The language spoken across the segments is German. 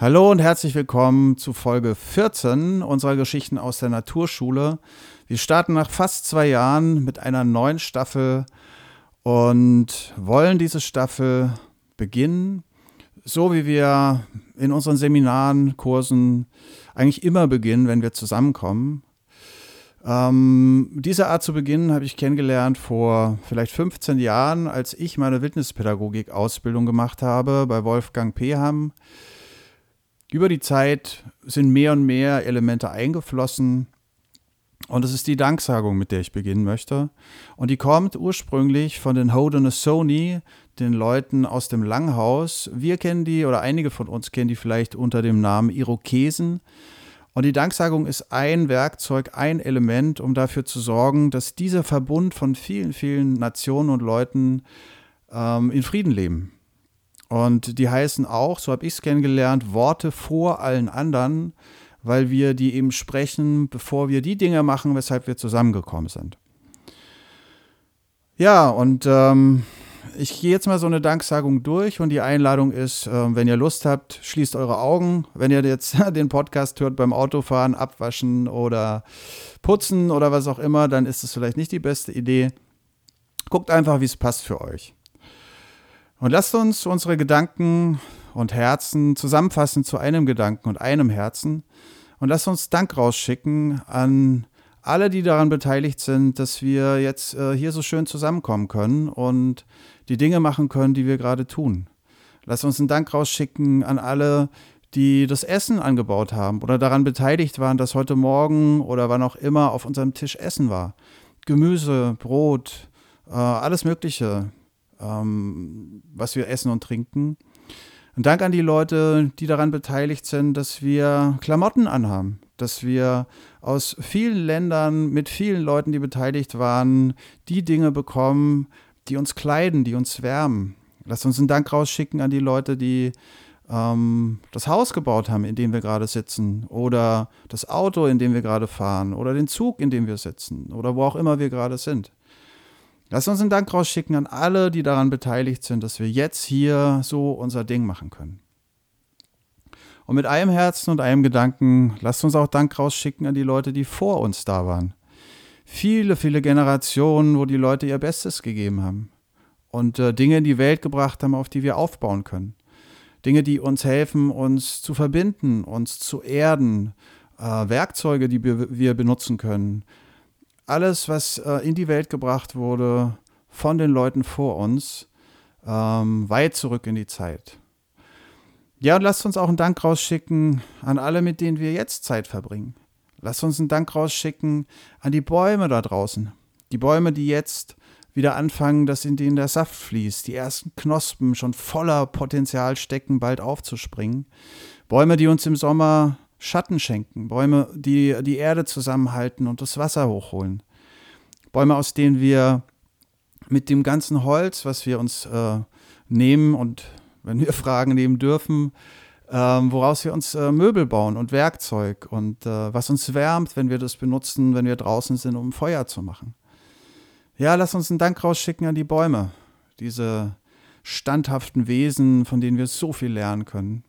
Hallo und herzlich willkommen zu Folge 14 unserer Geschichten aus der Naturschule. Wir starten nach fast zwei Jahren mit einer neuen Staffel und wollen diese Staffel beginnen, so wie wir in unseren Seminaren, Kursen eigentlich immer beginnen, wenn wir zusammenkommen. Ähm, diese Art zu beginnen habe ich kennengelernt vor vielleicht 15 Jahren, als ich meine Wildnispädagogik-Ausbildung gemacht habe bei Wolfgang Peham über die Zeit sind mehr und mehr Elemente eingeflossen. Und es ist die Danksagung, mit der ich beginnen möchte. Und die kommt ursprünglich von den Haudenosaunee, den Leuten aus dem Langhaus. Wir kennen die, oder einige von uns kennen die vielleicht unter dem Namen Irokesen. Und die Danksagung ist ein Werkzeug, ein Element, um dafür zu sorgen, dass dieser Verbund von vielen, vielen Nationen und Leuten ähm, in Frieden leben. Und die heißen auch, so habe ich es kennengelernt, Worte vor allen anderen, weil wir die eben sprechen, bevor wir die Dinge machen, weshalb wir zusammengekommen sind. Ja, und ähm, ich gehe jetzt mal so eine Danksagung durch und die Einladung ist, äh, wenn ihr Lust habt, schließt eure Augen. Wenn ihr jetzt den Podcast hört beim Autofahren, abwaschen oder putzen oder was auch immer, dann ist es vielleicht nicht die beste Idee. Guckt einfach, wie es passt für euch. Und lasst uns unsere Gedanken und Herzen zusammenfassen zu einem Gedanken und einem Herzen. Und lasst uns Dank rausschicken an alle, die daran beteiligt sind, dass wir jetzt äh, hier so schön zusammenkommen können und die Dinge machen können, die wir gerade tun. Lasst uns einen Dank rausschicken an alle, die das Essen angebaut haben oder daran beteiligt waren, dass heute Morgen oder wann auch immer auf unserem Tisch Essen war. Gemüse, Brot, äh, alles Mögliche ähm, was wir essen und trinken. Und Dank an die Leute, die daran beteiligt sind, dass wir Klamotten anhaben, dass wir aus vielen Ländern mit vielen Leuten, die beteiligt waren, die Dinge bekommen, die uns kleiden, die uns wärmen. Lasst uns einen Dank rausschicken an die Leute, die ähm, das Haus gebaut haben, in dem wir gerade sitzen, oder das Auto, in dem wir gerade fahren, oder den Zug, in dem wir sitzen, oder wo auch immer wir gerade sind. Lass uns einen Dank rausschicken an alle, die daran beteiligt sind, dass wir jetzt hier so unser Ding machen können. Und mit einem Herzen und einem Gedanken, lasst uns auch Dank rausschicken an die Leute, die vor uns da waren. Viele, viele Generationen, wo die Leute ihr Bestes gegeben haben und äh, Dinge in die Welt gebracht haben, auf die wir aufbauen können. Dinge, die uns helfen, uns zu verbinden, uns zu erden, äh, Werkzeuge, die wir benutzen können, alles, was äh, in die Welt gebracht wurde von den Leuten vor uns, ähm, weit zurück in die Zeit. Ja, und lasst uns auch einen Dank rausschicken an alle, mit denen wir jetzt Zeit verbringen. Lasst uns einen Dank rausschicken an die Bäume da draußen. Die Bäume, die jetzt wieder anfangen, dass in denen der Saft fließt, die ersten Knospen schon voller Potenzial stecken, bald aufzuspringen. Bäume, die uns im Sommer Schatten schenken, Bäume, die die Erde zusammenhalten und das Wasser hochholen. Bäume, aus denen wir mit dem ganzen Holz, was wir uns äh, nehmen und wenn wir Fragen nehmen dürfen, äh, woraus wir uns äh, Möbel bauen und Werkzeug und äh, was uns wärmt, wenn wir das benutzen, wenn wir draußen sind, um Feuer zu machen. Ja, lass uns einen Dank rausschicken an die Bäume, diese standhaften Wesen, von denen wir so viel lernen können.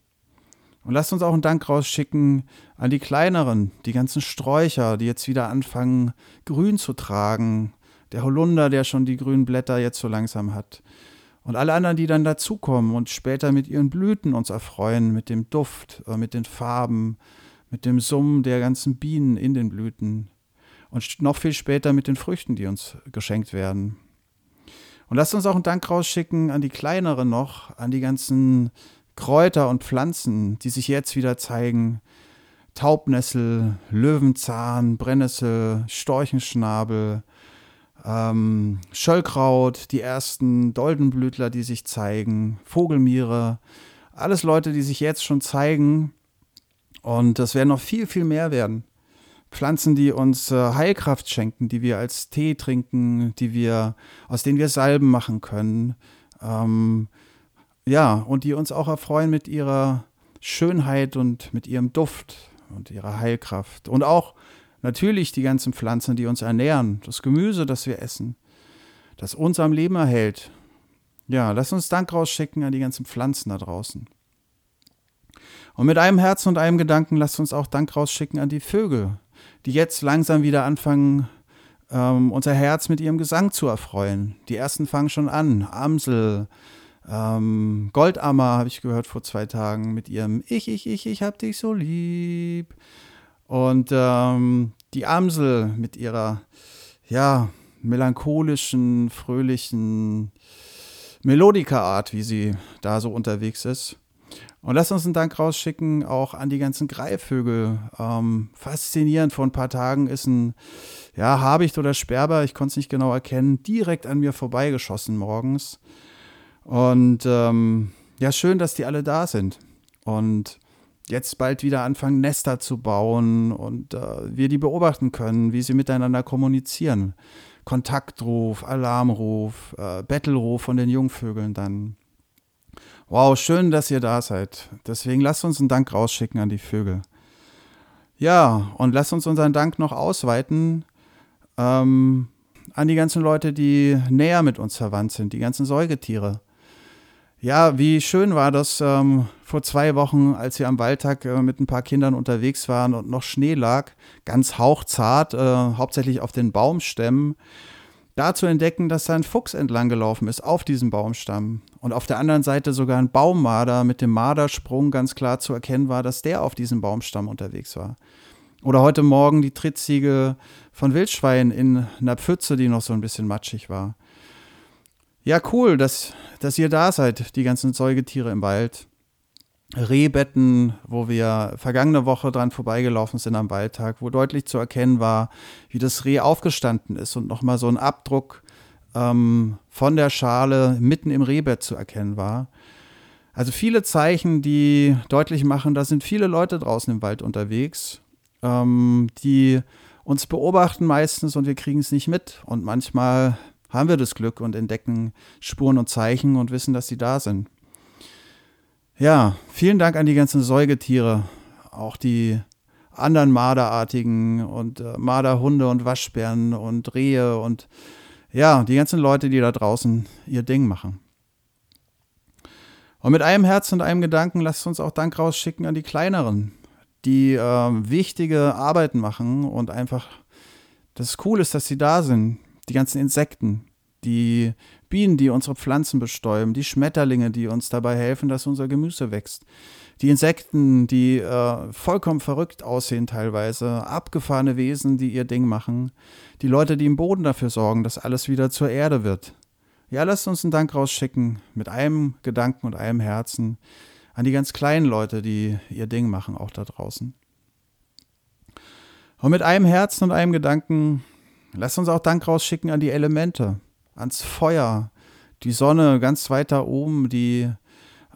Und lasst uns auch einen Dank rausschicken an die kleineren, die ganzen Sträucher, die jetzt wieder anfangen, grün zu tragen. Der Holunder, der schon die grünen Blätter jetzt so langsam hat. Und alle anderen, die dann dazukommen und später mit ihren Blüten uns erfreuen, mit dem Duft, äh, mit den Farben, mit dem Summen der ganzen Bienen in den Blüten. Und noch viel später mit den Früchten, die uns geschenkt werden. Und lasst uns auch einen Dank rausschicken an die kleineren noch, an die ganzen Kräuter und Pflanzen, die sich jetzt wieder zeigen. Taubnessel, Löwenzahn, Brennnessel, Storchenschnabel, ähm, Schöllkraut, die ersten Doldenblütler, die sich zeigen, Vogelmiere, alles Leute, die sich jetzt schon zeigen. Und das werden noch viel, viel mehr werden. Pflanzen, die uns äh, Heilkraft schenken, die wir als Tee trinken, die wir, aus denen wir Salben machen können. Ähm, ja, und die uns auch erfreuen mit ihrer Schönheit und mit ihrem Duft und ihrer Heilkraft. Und auch natürlich die ganzen Pflanzen, die uns ernähren, das Gemüse, das wir essen, das uns am Leben erhält. Ja, lass uns Dank rausschicken an die ganzen Pflanzen da draußen. Und mit einem Herzen und einem Gedanken lasst uns auch Dank rausschicken an die Vögel, die jetzt langsam wieder anfangen, ähm, unser Herz mit ihrem Gesang zu erfreuen. Die ersten fangen schon an. Amsel, ähm, Goldammer habe ich gehört vor zwei Tagen mit ihrem Ich, ich, ich, ich hab dich so lieb. Und ähm, die Amsel mit ihrer, ja, melancholischen, fröhlichen Melodika-Art, wie sie da so unterwegs ist. Und lass uns einen Dank rausschicken auch an die ganzen Greifvögel. Ähm, faszinierend, vor ein paar Tagen ist ein ja, Habicht oder Sperber, ich konnte es nicht genau erkennen, direkt an mir vorbeigeschossen morgens. Und ähm, ja, schön, dass die alle da sind. Und jetzt bald wieder anfangen, Nester zu bauen und äh, wir die beobachten können, wie sie miteinander kommunizieren. Kontaktruf, Alarmruf, äh, Bettelruf von den Jungvögeln dann. Wow, schön, dass ihr da seid. Deswegen lasst uns einen Dank rausschicken an die Vögel. Ja, und lasst uns unseren Dank noch ausweiten ähm, an die ganzen Leute, die näher mit uns verwandt sind, die ganzen Säugetiere. Ja, wie schön war das ähm, vor zwei Wochen, als wir am Waldtag äh, mit ein paar Kindern unterwegs waren und noch Schnee lag, ganz hauchzart, äh, hauptsächlich auf den Baumstämmen da zu entdecken, dass da ein Fuchs entlang gelaufen ist auf diesem Baumstamm. Und auf der anderen Seite sogar ein Baummarder mit dem Mardersprung ganz klar zu erkennen war, dass der auf diesem Baumstamm unterwegs war. Oder heute Morgen die Trittziege von Wildschwein in einer Pfütze, die noch so ein bisschen matschig war. Ja, cool, dass, dass ihr da seid, die ganzen Säugetiere im Wald. Rehbetten, wo wir vergangene Woche dran vorbeigelaufen sind am Waldtag, wo deutlich zu erkennen war, wie das Reh aufgestanden ist und nochmal so ein Abdruck ähm, von der Schale mitten im Rehbett zu erkennen war. Also viele Zeichen, die deutlich machen, da sind viele Leute draußen im Wald unterwegs, ähm, die uns beobachten meistens und wir kriegen es nicht mit. Und manchmal haben wir das Glück und entdecken Spuren und Zeichen und wissen, dass sie da sind. Ja, vielen Dank an die ganzen Säugetiere, auch die anderen Marderartigen und äh, Marderhunde und Waschbären und Rehe und ja, die ganzen Leute, die da draußen ihr Ding machen. Und mit einem Herz und einem Gedanken lasst uns auch Dank rausschicken an die kleineren, die äh, wichtige Arbeiten machen und einfach, das cool ist, dass sie da sind. Die ganzen Insekten, die Bienen, die unsere Pflanzen bestäuben, die Schmetterlinge, die uns dabei helfen, dass unser Gemüse wächst, die Insekten, die äh, vollkommen verrückt aussehen teilweise, abgefahrene Wesen, die ihr Ding machen, die Leute, die im Boden dafür sorgen, dass alles wieder zur Erde wird. Ja, lasst uns einen Dank rausschicken, mit einem Gedanken und einem Herzen, an die ganz kleinen Leute, die ihr Ding machen, auch da draußen. Und mit einem Herzen und einem Gedanken, lasst uns auch Dank rausschicken an die Elemente, ans Feuer, die Sonne ganz weit da oben, die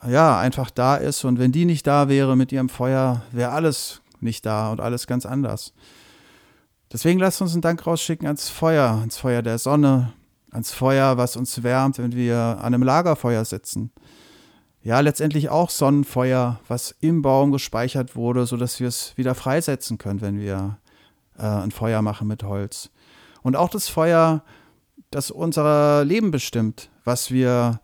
ja einfach da ist. Und wenn die nicht da wäre mit ihrem Feuer, wäre alles nicht da und alles ganz anders. Deswegen lasst uns einen Dank rausschicken ans Feuer, ans Feuer der Sonne, ans Feuer, was uns wärmt, wenn wir an einem Lagerfeuer sitzen. Ja, letztendlich auch Sonnenfeuer, was im Baum gespeichert wurde, sodass wir es wieder freisetzen können, wenn wir äh, ein Feuer machen mit Holz. Und auch das Feuer, das unser Leben bestimmt, was wir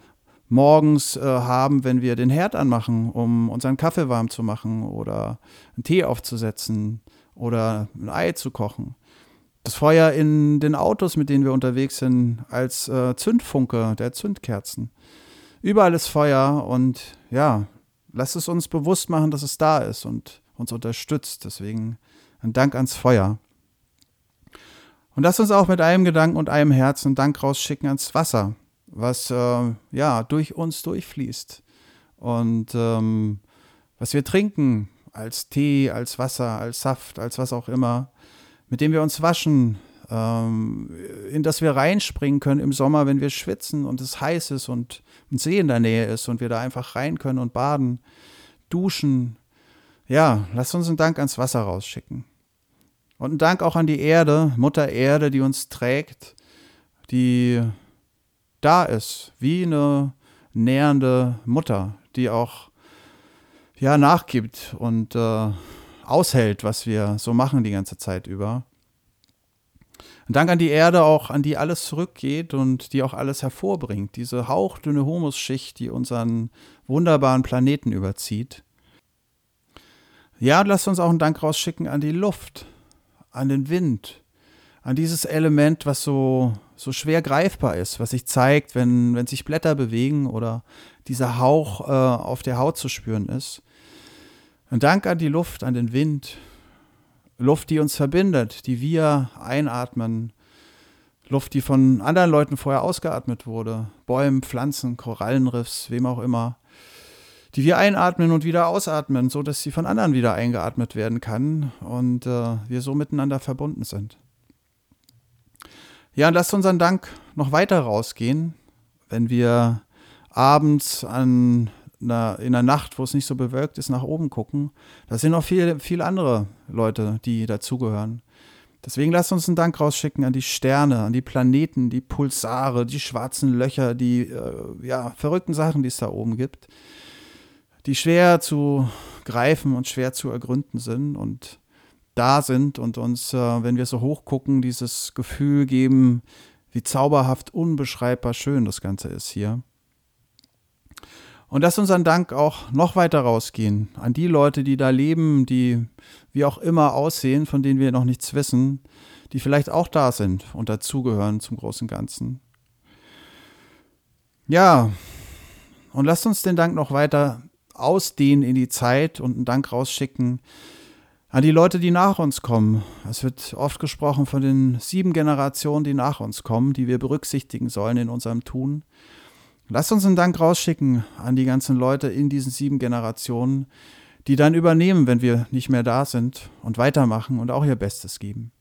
morgens äh, haben, wenn wir den Herd anmachen, um unseren Kaffee warm zu machen oder einen Tee aufzusetzen oder ein Ei zu kochen. Das Feuer in den Autos, mit denen wir unterwegs sind, als äh, Zündfunke der Zündkerzen. Überall ist Feuer und ja, lasst es uns bewusst machen, dass es da ist und uns unterstützt. Deswegen ein Dank ans Feuer. Und lass uns auch mit einem Gedanken und einem Herzen Dank rausschicken ans Wasser, was äh, ja durch uns durchfließt. Und ähm, was wir trinken, als Tee, als Wasser, als Saft, als was auch immer, mit dem wir uns waschen, ähm, in das wir reinspringen können im Sommer, wenn wir schwitzen und es heiß ist und ein See in der Nähe ist und wir da einfach rein können und baden, duschen. Ja, lasst uns einen Dank ans Wasser rausschicken. Und ein Dank auch an die Erde, Mutter Erde, die uns trägt, die da ist, wie eine nähernde Mutter, die auch ja nachgibt und äh, aushält, was wir so machen die ganze Zeit über. Ein Dank an die Erde auch, an die alles zurückgeht und die auch alles hervorbringt. Diese hauchdünne Humusschicht, die unseren wunderbaren Planeten überzieht. Ja, lasst uns auch einen Dank rausschicken an die Luft, an den Wind, an dieses Element, was so, so schwer greifbar ist, was sich zeigt, wenn, wenn sich Blätter bewegen oder dieser Hauch äh, auf der Haut zu spüren ist. Ein Dank an die Luft, an den Wind, Luft, die uns verbindet, die wir einatmen, Luft, die von anderen Leuten vorher ausgeatmet wurde, Bäumen, Pflanzen, Korallenriffs, wem auch immer, die wir einatmen und wieder ausatmen, so dass sie von anderen wieder eingeatmet werden kann und äh, wir so miteinander verbunden sind. Ja, lasst unseren Dank noch weiter rausgehen, wenn wir abends an einer, in der Nacht, wo es nicht so bewölkt ist, nach oben gucken. Da sind noch viele, viele andere Leute, die dazugehören. Deswegen lasst uns einen Dank rausschicken an die Sterne, an die Planeten, die Pulsare, die schwarzen Löcher, die äh, ja, verrückten Sachen, die es da oben gibt, die schwer zu greifen und schwer zu ergründen sind und da sind und uns, äh, wenn wir so hoch gucken, dieses Gefühl geben, wie zauberhaft, unbeschreibbar schön das Ganze ist hier. Und lass unseren Dank auch noch weiter rausgehen an die Leute, die da leben, die wie auch immer aussehen, von denen wir noch nichts wissen, die vielleicht auch da sind und dazugehören zum großen Ganzen. Ja, und lasst uns den Dank noch weiter ausdehnen in die Zeit und einen Dank rausschicken an die Leute, die nach uns kommen. Es wird oft gesprochen von den sieben Generationen, die nach uns kommen, die wir berücksichtigen sollen in unserem Tun. Lasst uns einen Dank rausschicken an die ganzen Leute in diesen sieben Generationen, die dann übernehmen, wenn wir nicht mehr da sind und weitermachen und auch ihr Bestes geben.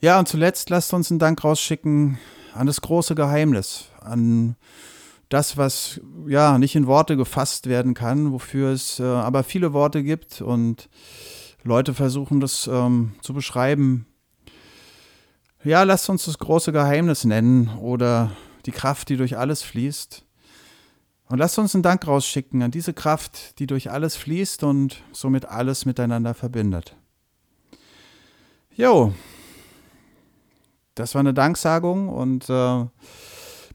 Ja, und zuletzt lasst uns einen Dank rausschicken an das große Geheimnis, an das, was ja nicht in Worte gefasst werden kann, wofür es äh, aber viele Worte gibt und Leute versuchen das ähm, zu beschreiben. Ja, lasst uns das große Geheimnis nennen oder die Kraft, die durch alles fließt. Und lasst uns einen Dank rausschicken an diese Kraft, die durch alles fließt und somit alles miteinander verbindet. Jo, das war eine Danksagung und äh,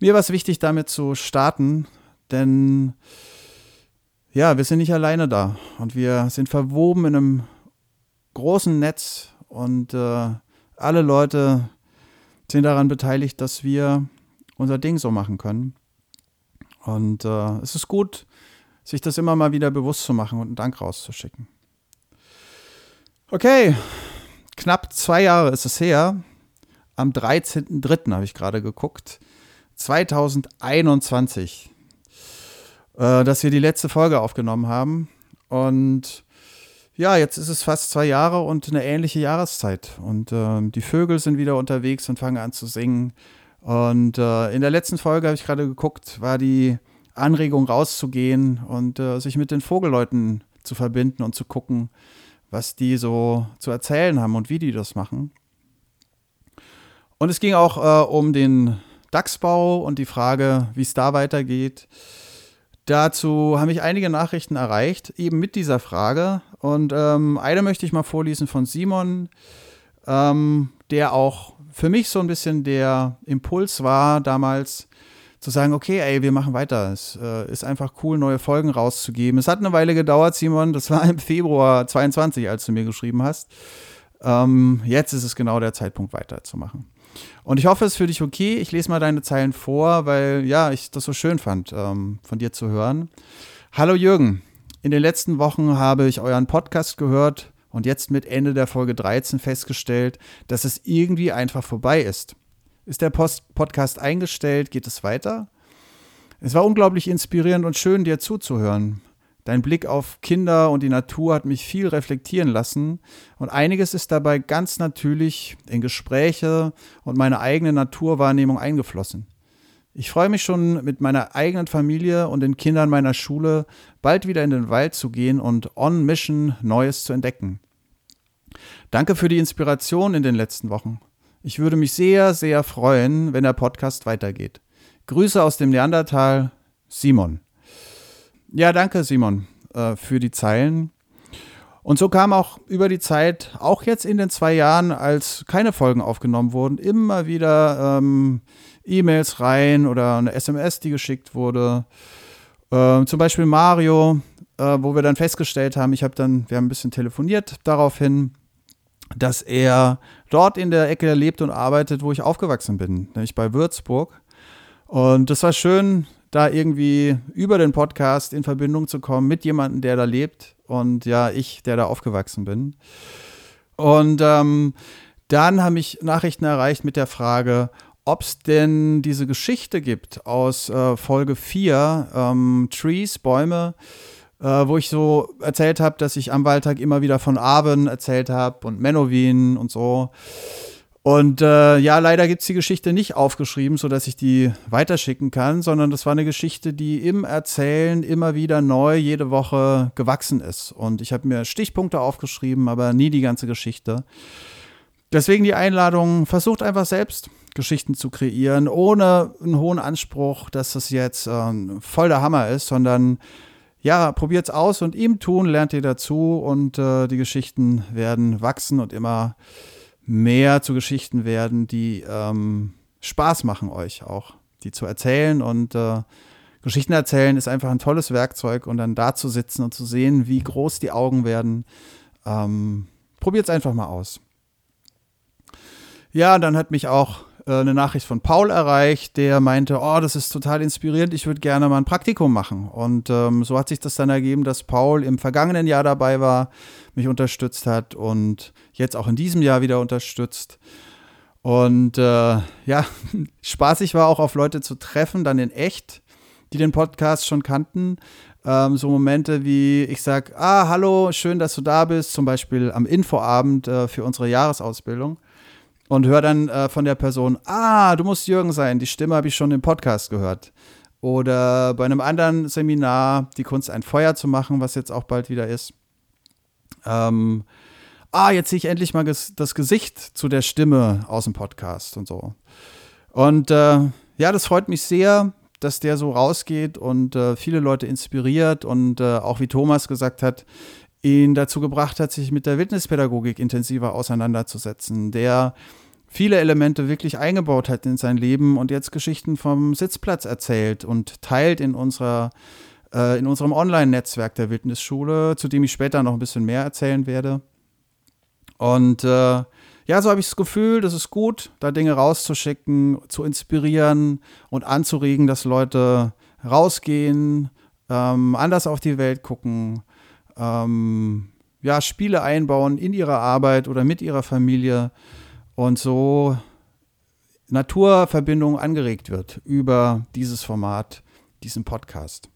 mir war es wichtig, damit zu starten, denn ja, wir sind nicht alleine da und wir sind verwoben in einem großen Netz und äh, alle Leute sind daran beteiligt, dass wir unser Ding so machen können. Und äh, es ist gut, sich das immer mal wieder bewusst zu machen und einen Dank rauszuschicken. Okay, knapp zwei Jahre ist es her. Am 13.03. habe ich gerade geguckt. 2021, äh, dass wir die letzte Folge aufgenommen haben. Und ja, jetzt ist es fast zwei Jahre und eine ähnliche Jahreszeit. Und äh, die Vögel sind wieder unterwegs und fangen an zu singen. Und äh, in der letzten Folge habe ich gerade geguckt, war die Anregung rauszugehen und äh, sich mit den Vogelleuten zu verbinden und zu gucken, was die so zu erzählen haben und wie die das machen. Und es ging auch äh, um den DAX-Bau und die Frage, wie es da weitergeht. Dazu haben mich einige Nachrichten erreicht, eben mit dieser Frage. Und ähm, eine möchte ich mal vorlesen von Simon, ähm, der auch für mich so ein bisschen der Impuls war, damals zu sagen, okay, ey, wir machen weiter. Es äh, ist einfach cool, neue Folgen rauszugeben. Es hat eine Weile gedauert, Simon. Das war im Februar 22, als du mir geschrieben hast. Ähm, jetzt ist es genau der Zeitpunkt, weiterzumachen. Und ich hoffe, es ist für dich okay. Ich lese mal deine Zeilen vor, weil ja, ich das so schön fand, ähm, von dir zu hören. Hallo Jürgen. In den letzten Wochen habe ich euren Podcast gehört und jetzt mit Ende der Folge 13 festgestellt, dass es irgendwie einfach vorbei ist. Ist der Post Podcast eingestellt? Geht es weiter? Es war unglaublich inspirierend und schön, dir zuzuhören. Dein Blick auf Kinder und die Natur hat mich viel reflektieren lassen und einiges ist dabei ganz natürlich in Gespräche und meine eigene Naturwahrnehmung eingeflossen. Ich freue mich schon mit meiner eigenen Familie und den Kindern meiner Schule bald wieder in den Wald zu gehen und on Mission Neues zu entdecken. Danke für die Inspiration in den letzten Wochen. Ich würde mich sehr, sehr freuen, wenn der Podcast weitergeht. Grüße aus dem Neandertal, Simon. Ja, danke, Simon, äh, für die Zeilen. Und so kam auch über die Zeit, auch jetzt in den zwei Jahren, als keine Folgen aufgenommen wurden, immer wieder ähm, E-Mails rein oder eine SMS, die geschickt wurde. Äh, zum Beispiel Mario äh, wo wir dann festgestellt haben, ich habe dann, wir haben ein bisschen telefoniert daraufhin, dass er dort in der Ecke lebt und arbeitet, wo ich aufgewachsen bin, nämlich bei Würzburg. Und das war schön, da irgendwie über den Podcast in Verbindung zu kommen mit jemandem, der da lebt und ja, ich, der da aufgewachsen bin. Und ähm, dann haben mich Nachrichten erreicht mit der Frage, ob es denn diese Geschichte gibt aus äh, Folge 4, ähm, Trees, Bäume, äh, wo ich so erzählt habe, dass ich am Wahltag immer wieder von Aben erzählt habe und Menowin und so. Und äh, ja, leider gibt es die Geschichte nicht aufgeschrieben, sodass ich die weiterschicken kann, sondern das war eine Geschichte, die im Erzählen immer wieder neu jede Woche gewachsen ist. Und ich habe mir Stichpunkte aufgeschrieben, aber nie die ganze Geschichte. Deswegen die Einladung, versucht einfach selbst Geschichten zu kreieren, ohne einen hohen Anspruch, dass das jetzt äh, voll der Hammer ist, sondern ja, probiert's aus und ihm tun, lernt ihr dazu und äh, die Geschichten werden wachsen und immer mehr zu Geschichten werden, die ähm, Spaß machen euch auch, die zu erzählen und äh, Geschichten erzählen ist einfach ein tolles Werkzeug und dann da zu sitzen und zu sehen, wie groß die Augen werden. Ähm, Probiert es einfach mal aus. Ja, dann hat mich auch eine Nachricht von Paul erreicht, der meinte, oh, das ist total inspirierend, ich würde gerne mal ein Praktikum machen. Und ähm, so hat sich das dann ergeben, dass Paul im vergangenen Jahr dabei war, mich unterstützt hat und jetzt auch in diesem Jahr wieder unterstützt. Und äh, ja, spaßig war auch auf Leute zu treffen, dann in echt, die den Podcast schon kannten. Ähm, so Momente wie ich sage, ah, hallo, schön, dass du da bist, zum Beispiel am Infoabend äh, für unsere Jahresausbildung und höre dann äh, von der Person, ah, du musst Jürgen sein, die Stimme habe ich schon im Podcast gehört. Oder bei einem anderen Seminar, die Kunst ein Feuer zu machen, was jetzt auch bald wieder ist. Ähm, ah, jetzt sehe ich endlich mal das Gesicht zu der Stimme aus dem Podcast und so. Und äh, ja, das freut mich sehr, dass der so rausgeht und äh, viele Leute inspiriert und äh, auch wie Thomas gesagt hat, ihn dazu gebracht hat, sich mit der Wildnispädagogik intensiver auseinanderzusetzen, der viele Elemente wirklich eingebaut hat in sein Leben und jetzt Geschichten vom Sitzplatz erzählt und teilt in unserer äh, in unserem Online-Netzwerk der Wildnisschule, zu dem ich später noch ein bisschen mehr erzählen werde. Und äh, ja, so habe ich das Gefühl, das ist gut, da Dinge rauszuschicken, zu inspirieren und anzuregen, dass Leute rausgehen, ähm, anders auf die Welt gucken, ähm, ja, Spiele einbauen in ihrer Arbeit oder mit ihrer Familie und so Naturverbindung angeregt wird über dieses Format, diesen Podcast.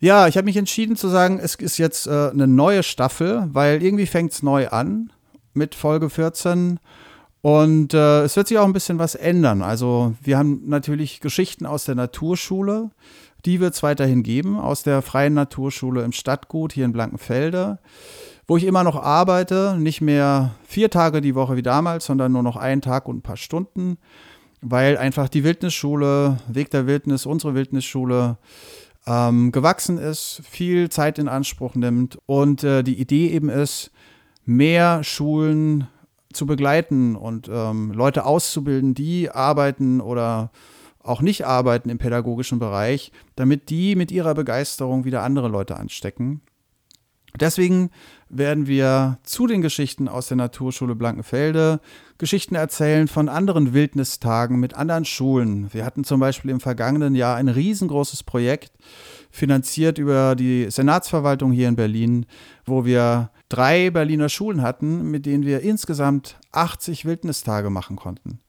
Ja, ich habe mich entschieden zu sagen, es ist jetzt äh, eine neue Staffel, weil irgendwie fängt es neu an mit Folge 14 und äh, es wird sich auch ein bisschen was ändern. Also wir haben natürlich Geschichten aus der Naturschule, die wird es weiterhin geben, aus der Freien Naturschule im Stadtgut hier in Blankenfelde wo ich immer noch arbeite, nicht mehr vier Tage die Woche wie damals, sondern nur noch einen Tag und ein paar Stunden, weil einfach die Wildnisschule, Weg der Wildnis, unsere Wildnisschule, ähm, gewachsen ist, viel Zeit in Anspruch nimmt und äh, die Idee eben ist, mehr Schulen zu begleiten und ähm, Leute auszubilden, die arbeiten oder auch nicht arbeiten im pädagogischen Bereich, damit die mit ihrer Begeisterung wieder andere Leute anstecken. Deswegen werden wir zu den Geschichten aus der Naturschule Blankenfelde Geschichten erzählen von anderen Wildnistagen mit anderen Schulen. Wir hatten zum Beispiel im vergangenen Jahr ein riesengroßes Projekt, finanziert über die Senatsverwaltung hier in Berlin, wo wir drei Berliner Schulen hatten, mit denen wir insgesamt 80 Wildnistage machen konnten.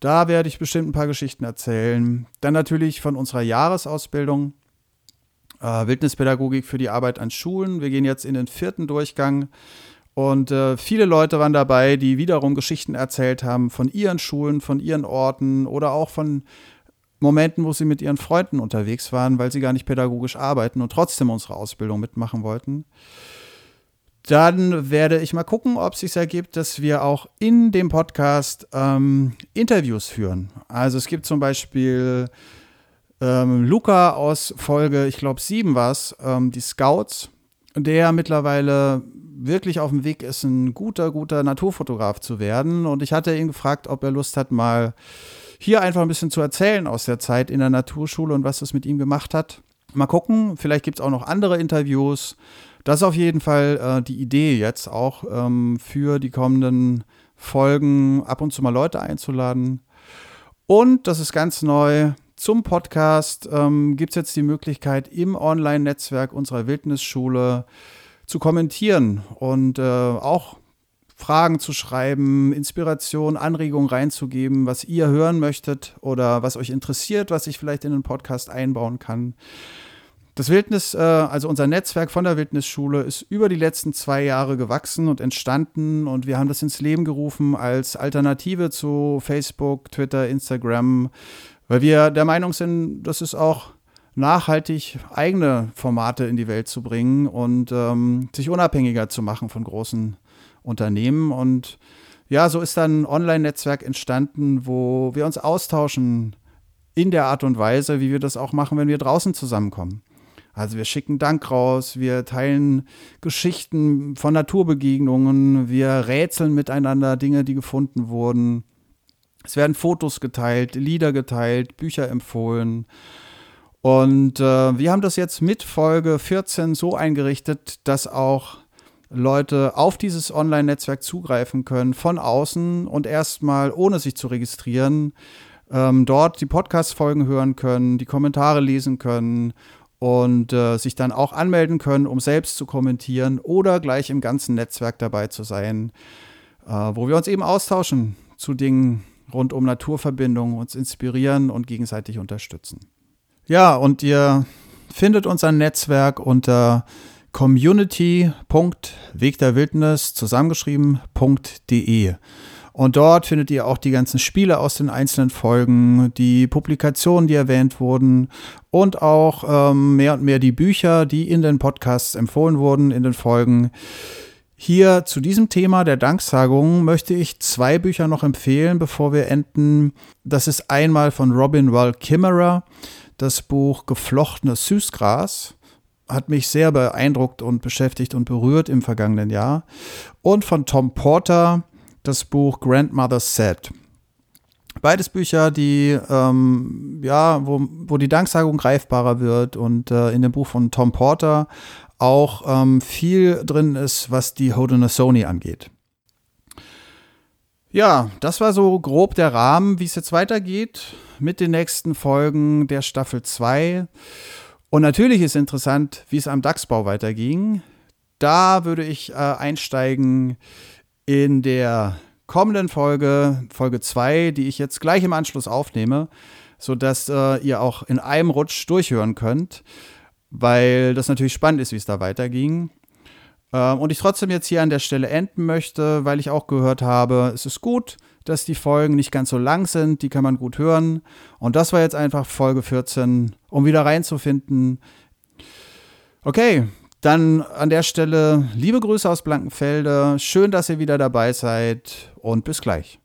Da werde ich bestimmt ein paar Geschichten erzählen. Dann natürlich von unserer Jahresausbildung äh, Wildnispädagogik für die Arbeit an Schulen. Wir gehen jetzt in den vierten Durchgang. Und äh, viele Leute waren dabei, die wiederum Geschichten erzählt haben von ihren Schulen, von ihren Orten oder auch von Momenten, wo sie mit ihren Freunden unterwegs waren, weil sie gar nicht pädagogisch arbeiten und trotzdem unsere Ausbildung mitmachen wollten. Dann werde ich mal gucken, ob es sich ergibt, dass wir auch in dem Podcast ähm, Interviews führen. Also es gibt zum Beispiel ähm, Luca aus Folge, ich glaube, sieben war es, ähm, die Scouts, der mittlerweile wirklich auf dem Weg ist, ein guter, guter Naturfotograf zu werden. Und ich hatte ihn gefragt, ob er Lust hat, mal hier einfach ein bisschen zu erzählen aus der Zeit in der Naturschule und was es mit ihm gemacht hat. Mal gucken, vielleicht gibt es auch noch andere Interviews. Das ist auf jeden Fall äh, die Idee jetzt auch ähm, für die kommenden Folgen, ab und zu mal Leute einzuladen. Und das ist ganz neu. Zum Podcast ähm, gibt es jetzt die Möglichkeit, im Online-Netzwerk unserer Wildnisschule zu kommentieren und äh, auch Fragen zu schreiben, Inspiration, Anregungen reinzugeben, was ihr hören möchtet oder was euch interessiert, was ich vielleicht in den Podcast einbauen kann. Das Wildnis, äh, also unser Netzwerk von der Wildnisschule, ist über die letzten zwei Jahre gewachsen und entstanden und wir haben das ins Leben gerufen als Alternative zu Facebook, Twitter, Instagram, weil wir der Meinung sind, das ist auch nachhaltig eigene Formate in die Welt zu bringen und ähm, sich unabhängiger zu machen von großen Unternehmen. Und ja, so ist dann ein Online-Netzwerk entstanden, wo wir uns austauschen in der Art und Weise, wie wir das auch machen, wenn wir draußen zusammenkommen. Also wir schicken Dank raus, wir teilen Geschichten von Naturbegegnungen, wir rätseln miteinander Dinge, die gefunden wurden. Es werden Fotos geteilt, Lieder geteilt, Bücher empfohlen. Und äh, wir haben das jetzt mit Folge 14 so eingerichtet, dass auch Leute auf dieses Online-Netzwerk zugreifen können von außen und erstmal ohne sich zu registrieren ähm, dort die Podcast-Folgen hören können, die Kommentare lesen können und äh, sich dann auch anmelden können, um selbst zu kommentieren oder gleich im ganzen Netzwerk dabei zu sein, äh, wo wir uns eben austauschen zu Dingen rund um Naturverbindungen, uns inspirieren und gegenseitig unterstützen. Ja, und ihr findet unser Netzwerk unter community.wegderwildnis zusammengeschrieben.de. Und dort findet ihr auch die ganzen Spiele aus den einzelnen Folgen, die Publikationen, die erwähnt wurden und auch ähm, mehr und mehr die Bücher, die in den Podcasts empfohlen wurden, in den Folgen. Hier zu diesem Thema der Danksagung möchte ich zwei Bücher noch empfehlen, bevor wir enden. Das ist einmal von Robin Wall Kimmerer, das Buch Geflochtenes Süßgras hat mich sehr beeindruckt und beschäftigt und berührt im vergangenen Jahr. Und von Tom Porter das Buch Grandmother's Set. Beides Bücher, die ähm, ja, wo, wo die Danksagung greifbarer wird und äh, in dem Buch von Tom Porter auch ähm, viel drin ist, was die Haudenosaunee angeht. Ja, das war so grob der Rahmen, wie es jetzt weitergeht mit den nächsten Folgen der Staffel 2. Und natürlich ist interessant, wie es am DAX-Bau weiterging. Da würde ich äh, einsteigen in der kommenden Folge, Folge 2, die ich jetzt gleich im Anschluss aufnehme, sodass äh, ihr auch in einem Rutsch durchhören könnt, weil das natürlich spannend ist, wie es da weiterging. Ähm, und ich trotzdem jetzt hier an der Stelle enden möchte, weil ich auch gehört habe, es ist gut, dass die Folgen nicht ganz so lang sind, die kann man gut hören. Und das war jetzt einfach Folge 14, um wieder reinzufinden. Okay, dann an der Stelle liebe Grüße aus Blankenfelde. Schön, dass ihr wieder dabei seid und bis gleich.